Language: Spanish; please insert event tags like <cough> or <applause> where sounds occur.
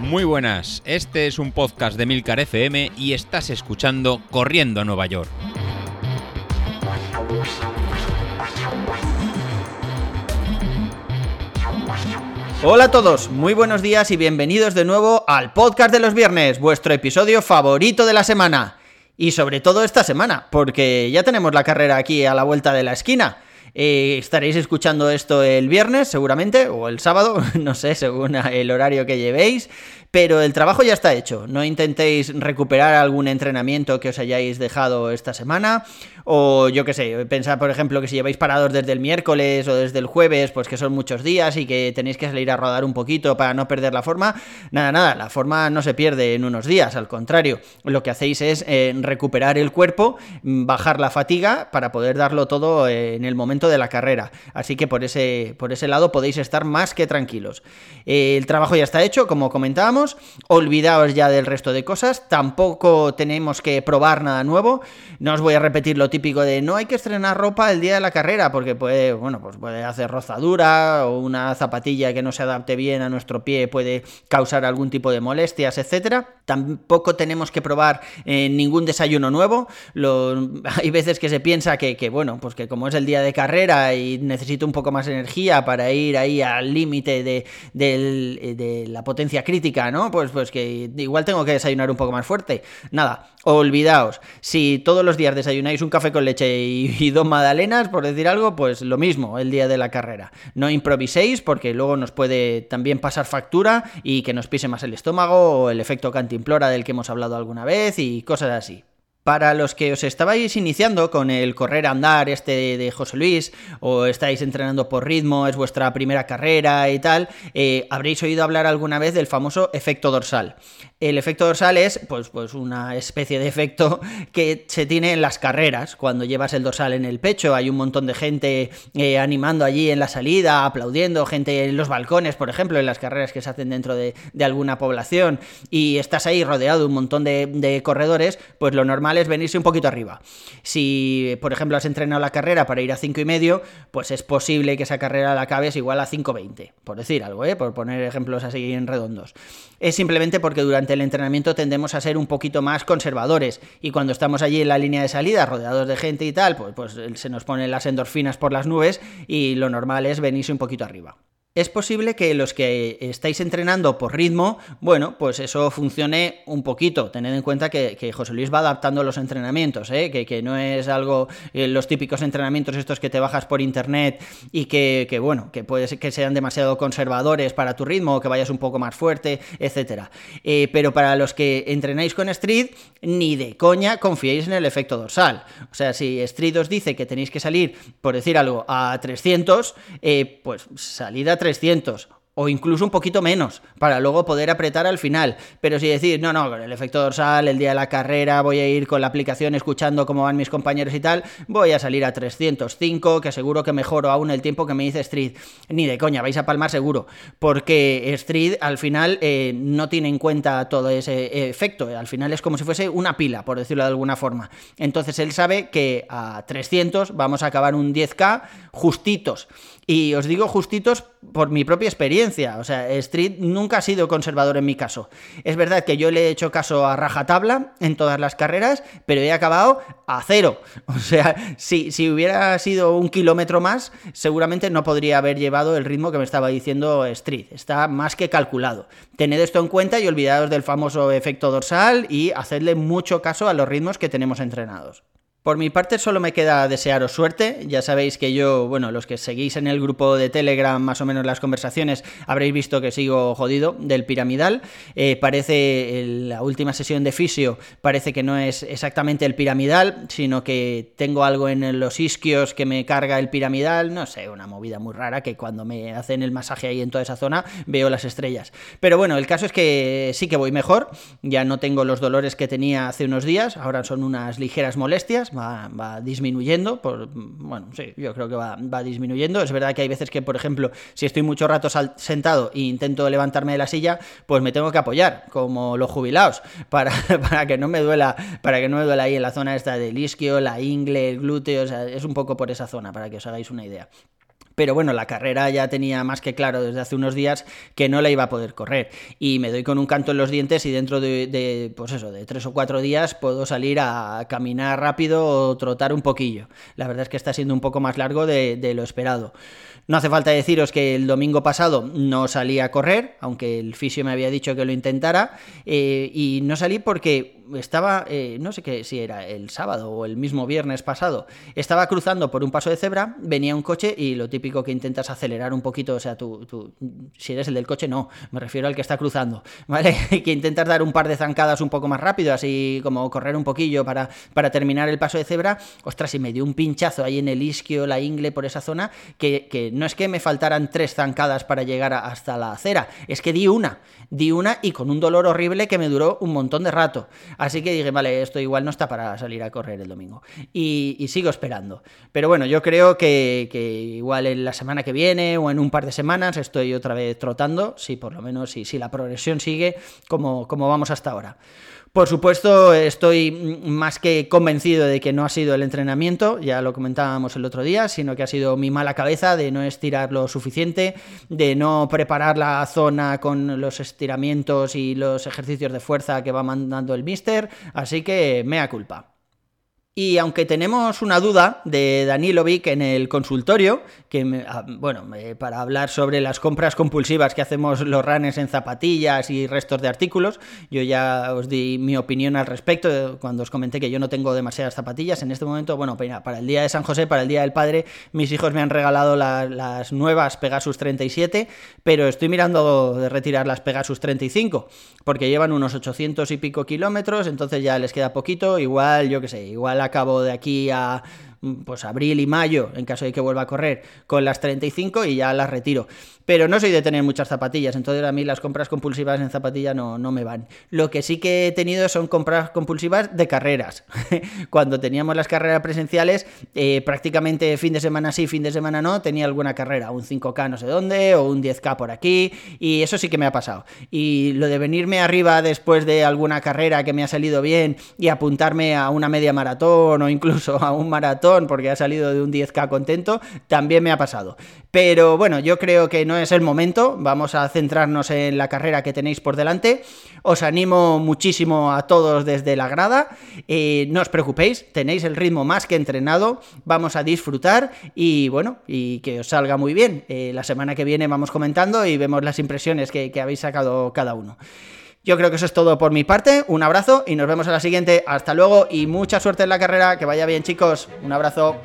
Muy buenas, este es un podcast de Milcar FM y estás escuchando Corriendo a Nueva York. Hola a todos, muy buenos días y bienvenidos de nuevo al podcast de los viernes, vuestro episodio favorito de la semana. Y sobre todo esta semana, porque ya tenemos la carrera aquí a la vuelta de la esquina. Eh, estaréis escuchando esto el viernes, seguramente, o el sábado, <laughs> no sé, según el horario que llevéis. Pero el trabajo ya está hecho. No intentéis recuperar algún entrenamiento que os hayáis dejado esta semana. O yo qué sé, pensad por ejemplo que si lleváis parados desde el miércoles o desde el jueves, pues que son muchos días y que tenéis que salir a rodar un poquito para no perder la forma. Nada, nada, la forma no se pierde en unos días, al contrario. Lo que hacéis es eh, recuperar el cuerpo, bajar la fatiga para poder darlo todo eh, en el momento de la carrera. Así que por ese, por ese lado podéis estar más que tranquilos. el trabajo ya está hecho, como comentábamos olvidaos ya del resto de cosas, tampoco tenemos que probar nada nuevo, no os voy a repetir lo típico de no hay que estrenar ropa el día de la carrera, porque puede, bueno, pues puede hacer rozadura o una zapatilla que no se adapte bien a nuestro pie puede causar algún tipo de molestias, etcétera. Tampoco tenemos que probar eh, ningún desayuno nuevo. <laughs> hay veces que se piensa que, que, bueno, pues que como es el día de carrera y necesito un poco más energía para ir ahí al límite de, de la potencia crítica, ¿no? Pues, pues que igual tengo que desayunar un poco más fuerte. Nada, olvidaos. Si todos los días desayunáis un café con leche y, dos magdalenas, por decir algo, pues lo mismo el día de la carrera. No improviséis porque luego nos puede también pasar factura y que nos pise más el estómago o el efecto cantimplora del que hemos hablado alguna vez y cosas así. Para los que os estabais iniciando con el correr andar este de José Luis, o estáis entrenando por ritmo, es vuestra primera carrera y tal, eh, habréis oído hablar alguna vez del famoso efecto dorsal. El efecto dorsal es pues, pues una especie de efecto <laughs> que se tiene en las carreras. Cuando llevas el dorsal en el pecho, hay un montón de gente eh, animando allí en la salida, aplaudiendo, gente en los balcones, por ejemplo, en las carreras que se hacen dentro de, alguna población, y estás ahí rodeado de un montón de, corredores, pues lo normal es venirse un poquito arriba. Si, por ejemplo, has entrenado la carrera para ir a 5 y medio, pues es posible que esa carrera la acabes igual a 5.20, por decir algo, ¿eh? por poner ejemplos así en redondos. Es simplemente porque durante el entrenamiento tendemos a ser un poquito más conservadores y cuando estamos allí en la línea de salida, rodeados de gente y tal, pues, pues se nos ponen las endorfinas por las nubes y lo normal es venirse un poquito arriba es posible que los que estáis entrenando por ritmo, bueno, pues eso funcione un poquito. Tened en cuenta que, José Luis va adaptando los entrenamientos, ¿eh? que, no es algo, eh, los típicos entrenamientos estos que te bajas por internet y que, bueno, que puede ser que sean demasiado conservadores para tu ritmo o que vayas un poco más fuerte, etcétera. Eh, pero para los que entrenáis con Street, ni de coña confiéis en el efecto dorsal. O sea, si Street os dice que tenéis que salir, por decir algo, a 300, pues salid a 300 300 o incluso un poquito menos, para luego poder apretar al final. Pero si decir, no, no, con el efecto dorsal, el día de la carrera, voy a ir con la aplicación escuchando cómo van mis compañeros y tal, voy a salir a 305, que seguro que mejoro aún el tiempo que me dice Street. Ni de coña, vais a palmar seguro, porque Street al final eh, no tiene en cuenta todo ese efecto, al final es como si fuese una pila, por decirlo de alguna forma. Entonces él sabe que a 300 vamos a acabar un 10K justitos. Y os digo justitos por mi propia experiencia. O sea, Street nunca ha sido conservador en mi caso. Es verdad que yo le he hecho caso a rajatabla en todas las carreras, pero he acabado a cero. <laughs> O sea, si, si hubiera sido un kilómetro más, seguramente no podría haber llevado el ritmo que me estaba diciendo Street. Está más que calculado. Tened esto en cuenta y olvidaos del famoso efecto dorsal y hacedle mucho caso a los ritmos que tenemos entrenados. Por mi parte solo me queda desearos suerte, ya sabéis que yo, bueno, los que seguís en el grupo de Telegram más o menos las conversaciones habréis visto que sigo jodido del piramidal, eh, parece la última sesión de fisio, parece que no es exactamente el piramidal, sino que tengo algo en los isquios que me carga el piramidal, no sé, una movida muy rara que cuando me hacen el masaje ahí en toda esa zona veo las estrellas. Pero bueno, el caso es que sí que voy mejor, ya no tengo los dolores que tenía hace unos días, ahora son unas ligeras molestias, va, disminuyendo. Por, bueno, sí, yo creo que va, disminuyendo. Es verdad que hay veces que, por ejemplo, si estoy mucho rato sentado e intento levantarme de la silla, pues me tengo que apoyar, como los jubilados, <laughs> para, para que no me duela, para que no me duela ahí en la zona esta del isquio, la ingle, el glúteo, es un poco por esa zona, para que os hagáis una idea. Pero bueno, la carrera ya tenía más que claro desde hace unos días que no la iba a poder correr. Y me doy con un canto en los dientes y dentro de, pues eso, de tres o cuatro días puedo salir a caminar rápido o trotar un poquillo. La verdad es que está siendo un poco más largo de lo esperado. No hace falta deciros que el domingo pasado no salí a correr, aunque el fisio me había dicho que lo intentara, eh, y no salí porque estaba, eh, no sé qué si era el sábado o el mismo viernes pasado, estaba cruzando por un paso de cebra, venía un coche y lo típico que intentas acelerar un poquito, o sea, tú, tú si eres el del coche, no, me refiero al que está cruzando, <laughs> ¿vale? que intentas dar un par de zancadas un poco más rápido, así como correr un poquillo para, para terminar el paso de cebra, ostras, y me dio un pinchazo ahí en el isquio, la ingle, por esa zona, que, que no es que me faltaran tres zancadas para llegar hasta la acera, es que di una, di una y con un dolor horrible que me duró un montón de rato. Así que dije, vale, esto igual no está para salir a correr el domingo. Y, sigo esperando. Pero bueno, yo creo que, igual la semana que viene o en un par de semanas estoy otra vez trotando, si por lo menos si, si la progresión sigue como, como vamos hasta ahora. Por supuesto, estoy más que convencido de que no ha sido el entrenamiento, ya lo comentábamos el otro día, sino que ha sido mi mala cabeza de no estirar lo suficiente, de no preparar la zona con los estiramientos y los ejercicios de fuerza que va mandando el mister, así que mea culpa. Y aunque tenemos una duda de Danilovic en el consultorio, que ah, bueno, para hablar sobre las compras compulsivas que hacemos los runners en zapatillas y restos de artículos, yo ya os di mi opinión al respecto cuando os comenté que yo no tengo demasiadas zapatillas. En este momento, bueno, para el día de San José, para el día del padre, mis hijos me han regalado las nuevas Pegasus 37, pero estoy mirando de retirar las Pegasus 35, porque llevan unos 800 y pico kilómetros, entonces ya les queda poquito, igual, yo qué sé, igual cabo de aquí a pues abril y mayo, en caso de que vuelva a correr, con las 35 y ya las retiro. Pero no soy de tener muchas zapatillas, entonces a mí las compras compulsivas en zapatillas no, no me van. Lo que sí que he tenido son compras compulsivas de carreras. <laughs> Cuando teníamos las carreras presenciales, eh, prácticamente fin de semana sí, fin de semana no, tenía alguna carrera, un 5K no sé dónde, o un 10K por aquí, y eso sí que me ha pasado. Y lo de venirme arriba después de alguna carrera que me ha salido bien y apuntarme a una media maratón o incluso a un maratón, porque ha salido de un 10K contento, también me ha pasado. Pero bueno, yo creo que no es el momento, vamos a centrarnos en la carrera que tenéis por delante. Os animo muchísimo a todos desde la grada, eh, no os preocupéis, tenéis el ritmo más que entrenado, vamos a disfrutar y bueno, y que os salga muy bien. Eh, la semana que viene vamos comentando y vemos las impresiones que habéis sacado cada uno. Yo creo que eso es todo por mi parte. Un abrazo y nos vemos en la siguiente. Hasta luego y mucha suerte en la carrera. Que vaya bien, chicos. Un abrazo.